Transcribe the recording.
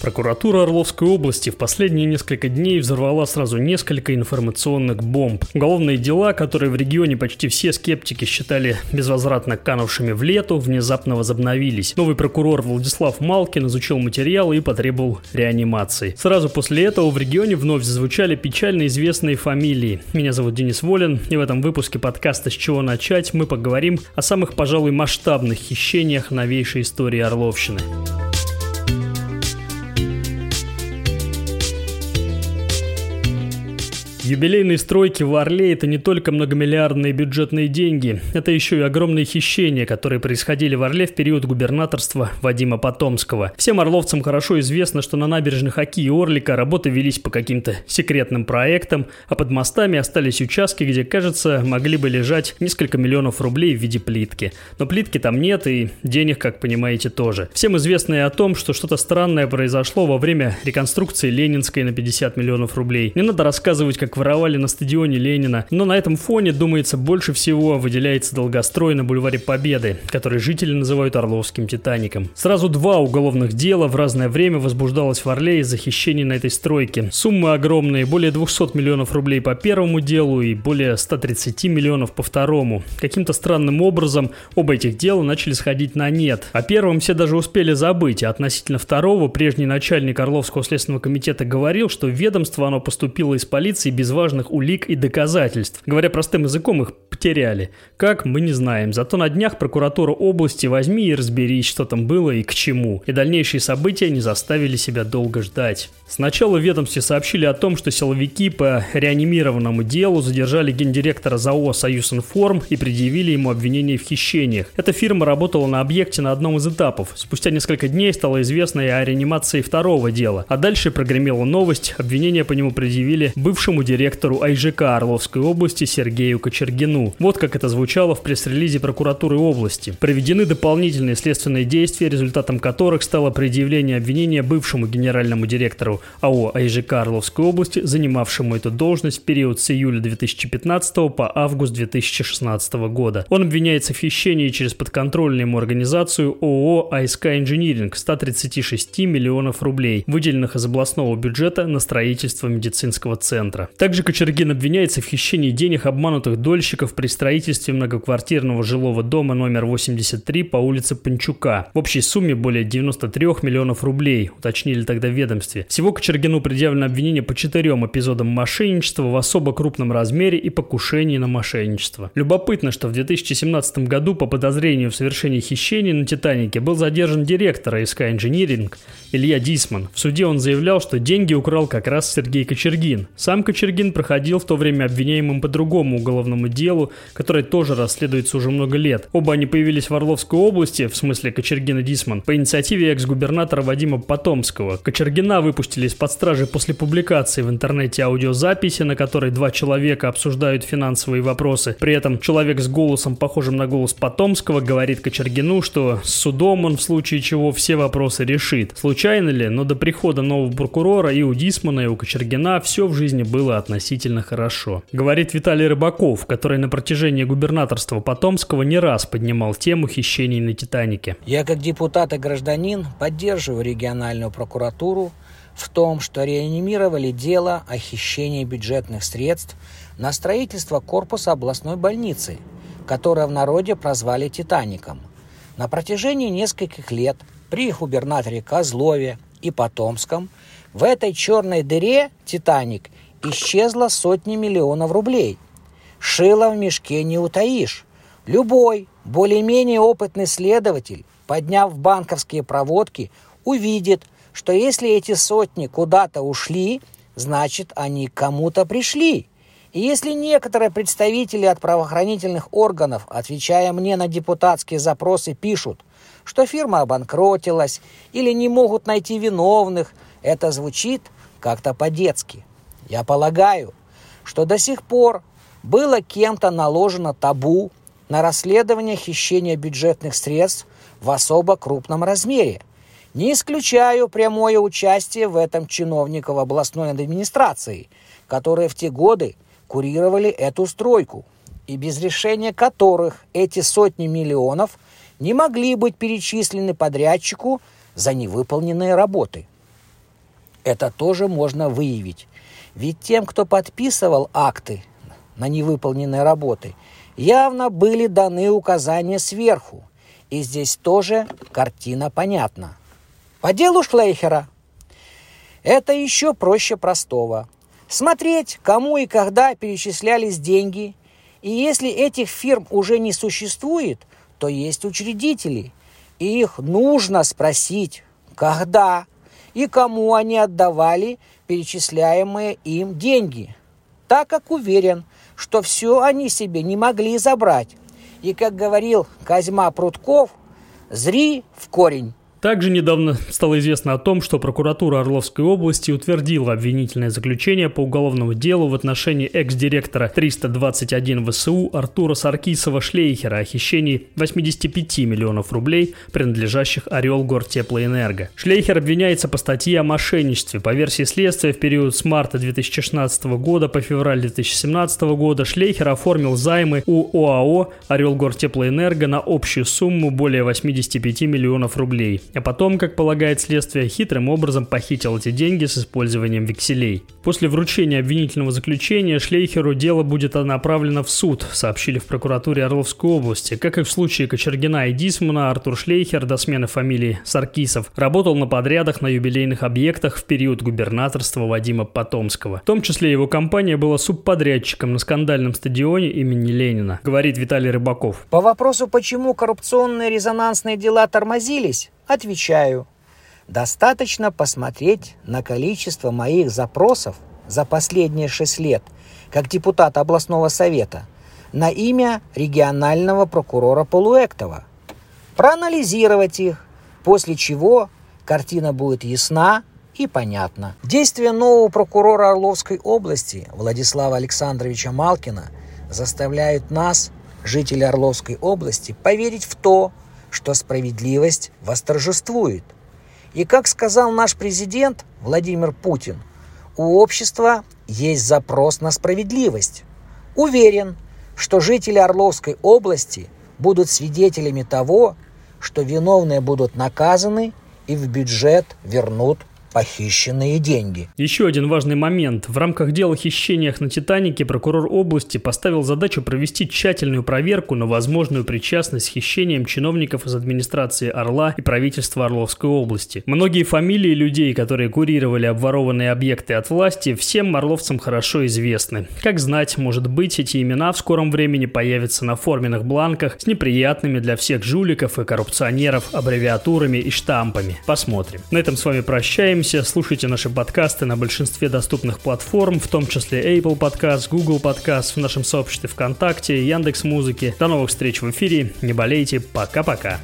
Прокуратура Орловской области в последние несколько дней взорвала сразу несколько информационных бомб. Уголовные дела, которые в регионе почти все скептики считали безвозвратно канувшими в лету, внезапно возобновились. Новый прокурор Владислав Малкин изучил материалы и потребовал реанимации. Сразу после этого в регионе вновь зазвучали печально известные фамилии. Меня зовут Денис Волин, и в этом выпуске подкаста «С чего начать» мы поговорим о самых, пожалуй, масштабных хищениях новейшей истории Орловщины. Юбилейные стройки в Орле – это не только многомиллиардные бюджетные деньги, это еще и огромные хищения, которые происходили в Орле в период губернаторства Вадима Потомского. Всем орловцам хорошо известно, что на набережных Оки и Орлика работы велись по каким-то секретным проектам, а под мостами остались участки, где, кажется, могли бы лежать несколько миллионов рублей в виде плитки. Но плитки там нет и денег, как понимаете, тоже. Всем известно и о том, что что-то странное произошло во время реконструкции Ленинской на 50 миллионов рублей. Не надо рассказывать, как воровали на стадионе Ленина. Но на этом фоне, думается, больше всего выделяется долгострой на бульваре Победы, который жители называют Орловским Титаником. Сразу два уголовных дела в разное время возбуждалось в Орле из-за хищений на этой стройке. Суммы огромные, более 200 миллионов рублей по первому делу и более 130 миллионов по второму. Каким-то странным образом оба этих дела начали сходить на нет. О первом все даже успели забыть, а относительно второго прежний начальник Орловского следственного комитета говорил, что ведомство оно поступило из полиции без важных улик и доказательств. Говоря простым языком, их потеряли. Как, мы не знаем. Зато на днях прокуратура области возьми и разберись, что там было и к чему. И дальнейшие события не заставили себя долго ждать. Сначала в ведомстве сообщили о том, что силовики по реанимированному делу задержали гендиректора ЗАО «Союзинформ» и предъявили ему обвинение в хищениях. Эта фирма работала на объекте на одном из этапов. Спустя несколько дней стало известно и о реанимации второго дела. А дальше прогремела новость, обвинение по нему предъявили бывшему директору АИЖК Орловской области Сергею Кочергину. Вот как это звучало в пресс-релизе прокуратуры области. Проведены дополнительные следственные действия, результатом которых стало предъявление обвинения бывшему генеральному директору АО АИЖК Орловской области, занимавшему эту должность в период с июля 2015 по август 2016 года. Он обвиняется в хищении через подконтрольную ему организацию ООО АСК Инжиниринг 136 миллионов рублей, выделенных из областного бюджета на строительство медицинского центра. Также Кочергин обвиняется в хищении денег обманутых дольщиков при строительстве многоквартирного жилого дома номер 83 по улице Панчука. В общей сумме более 93 миллионов рублей, уточнили тогда в ведомстве. Всего Кочергину предъявлено обвинение по четырем эпизодам мошенничества в особо крупном размере и покушении на мошенничество. Любопытно, что в 2017 году по подозрению в совершении хищений на «Титанике» был задержан директор АСК «Инжиниринг» Илья Дисман. В суде он заявлял, что деньги украл как раз Сергей Кочергин. Сам Кочергин Шульгин проходил в то время обвиняемым по другому уголовному делу, которое тоже расследуется уже много лет. Оба они появились в Орловской области, в смысле Кочергина Дисман, по инициативе экс-губернатора Вадима Потомского. Кочергина выпустили из-под стражи после публикации в интернете аудиозаписи, на которой два человека обсуждают финансовые вопросы. При этом человек с голосом, похожим на голос Потомского, говорит Кочергину, что с судом он в случае чего все вопросы решит. Случайно ли, но до прихода нового прокурора и у Дисмана, и у Кочергина все в жизни было относительно хорошо. Говорит Виталий Рыбаков, который на протяжении губернаторства Потомского не раз поднимал тему хищений на «Титанике». Я как депутат и гражданин поддерживаю региональную прокуратуру в том, что реанимировали дело о хищении бюджетных средств на строительство корпуса областной больницы, которое в народе прозвали «Титаником». На протяжении нескольких лет при губернаторе Козлове и Потомском в этой черной дыре «Титаник» исчезло сотни миллионов рублей. Шило в мешке не утаишь. Любой более-менее опытный следователь, подняв банковские проводки, увидит, что если эти сотни куда-то ушли, значит они кому-то пришли. И если некоторые представители от правоохранительных органов, отвечая мне на депутатские запросы, пишут, что фирма обанкротилась или не могут найти виновных, это звучит как-то по-детски. Я полагаю, что до сих пор было кем-то наложено табу на расследование хищения бюджетных средств в особо крупном размере. Не исключаю прямое участие в этом чиновников областной администрации, которые в те годы курировали эту стройку, и без решения которых эти сотни миллионов не могли быть перечислены подрядчику за невыполненные работы. Это тоже можно выявить. Ведь тем, кто подписывал акты на невыполненные работы, явно были даны указания сверху. И здесь тоже картина понятна. По делу Шлейхера. Это еще проще простого. Смотреть, кому и когда перечислялись деньги. И если этих фирм уже не существует, то есть учредители. И их нужно спросить, когда и кому они отдавали перечисляемые им деньги, так как уверен, что все они себе не могли забрать. И, как говорил Козьма Прутков, «Зри в корень». Также недавно стало известно о том, что прокуратура Орловской области утвердила обвинительное заключение по уголовному делу в отношении экс-директора 321 ВСУ Артура Саркисова-Шлейхера о хищении 85 миллионов рублей, принадлежащих Орел Гортеплоэнерго. Шлейхер обвиняется по статье о мошенничестве. По версии следствия, в период с марта 2016 года по февраль 2017 года Шлейхер оформил займы у ОАО Орел Гортеплоэнерго на общую сумму более 85 миллионов рублей а потом, как полагает следствие, хитрым образом похитил эти деньги с использованием векселей. После вручения обвинительного заключения Шлейхеру дело будет направлено в суд, сообщили в прокуратуре Орловской области. Как и в случае Кочергина и Дисмана, Артур Шлейхер до смены фамилии Саркисов работал на подрядах на юбилейных объектах в период губернаторства Вадима Потомского. В том числе его компания была субподрядчиком на скандальном стадионе имени Ленина, говорит Виталий Рыбаков. По вопросу, почему коррупционные резонансные дела тормозились, Отвечаю, достаточно посмотреть на количество моих запросов за последние шесть лет как депутат областного совета на имя регионального прокурора Полуэктова, проанализировать их, после чего картина будет ясна и понятна. Действия нового прокурора Орловской области Владислава Александровича Малкина заставляют нас, жителей Орловской области, поверить в то, что справедливость восторжествует. И как сказал наш президент Владимир Путин, у общества есть запрос на справедливость. Уверен, что жители Орловской области будут свидетелями того, что виновные будут наказаны и в бюджет вернут похищенные деньги. Еще один важный момент. В рамках дела о хищениях на «Титанике» прокурор области поставил задачу провести тщательную проверку на возможную причастность к хищениям чиновников из администрации Орла и правительства Орловской области. Многие фамилии людей, которые курировали обворованные объекты от власти, всем орловцам хорошо известны. Как знать, может быть, эти имена в скором времени появятся на форменных бланках с неприятными для всех жуликов и коррупционеров аббревиатурами и штампами. Посмотрим. На этом с вами прощаемся Прощаемся, слушайте наши подкасты на большинстве доступных платформ, в том числе Apple Podcast, Google Podcast, в нашем сообществе ВКонтакте, Яндекс Музыки. До новых встреч в эфире, не болейте, пока-пока.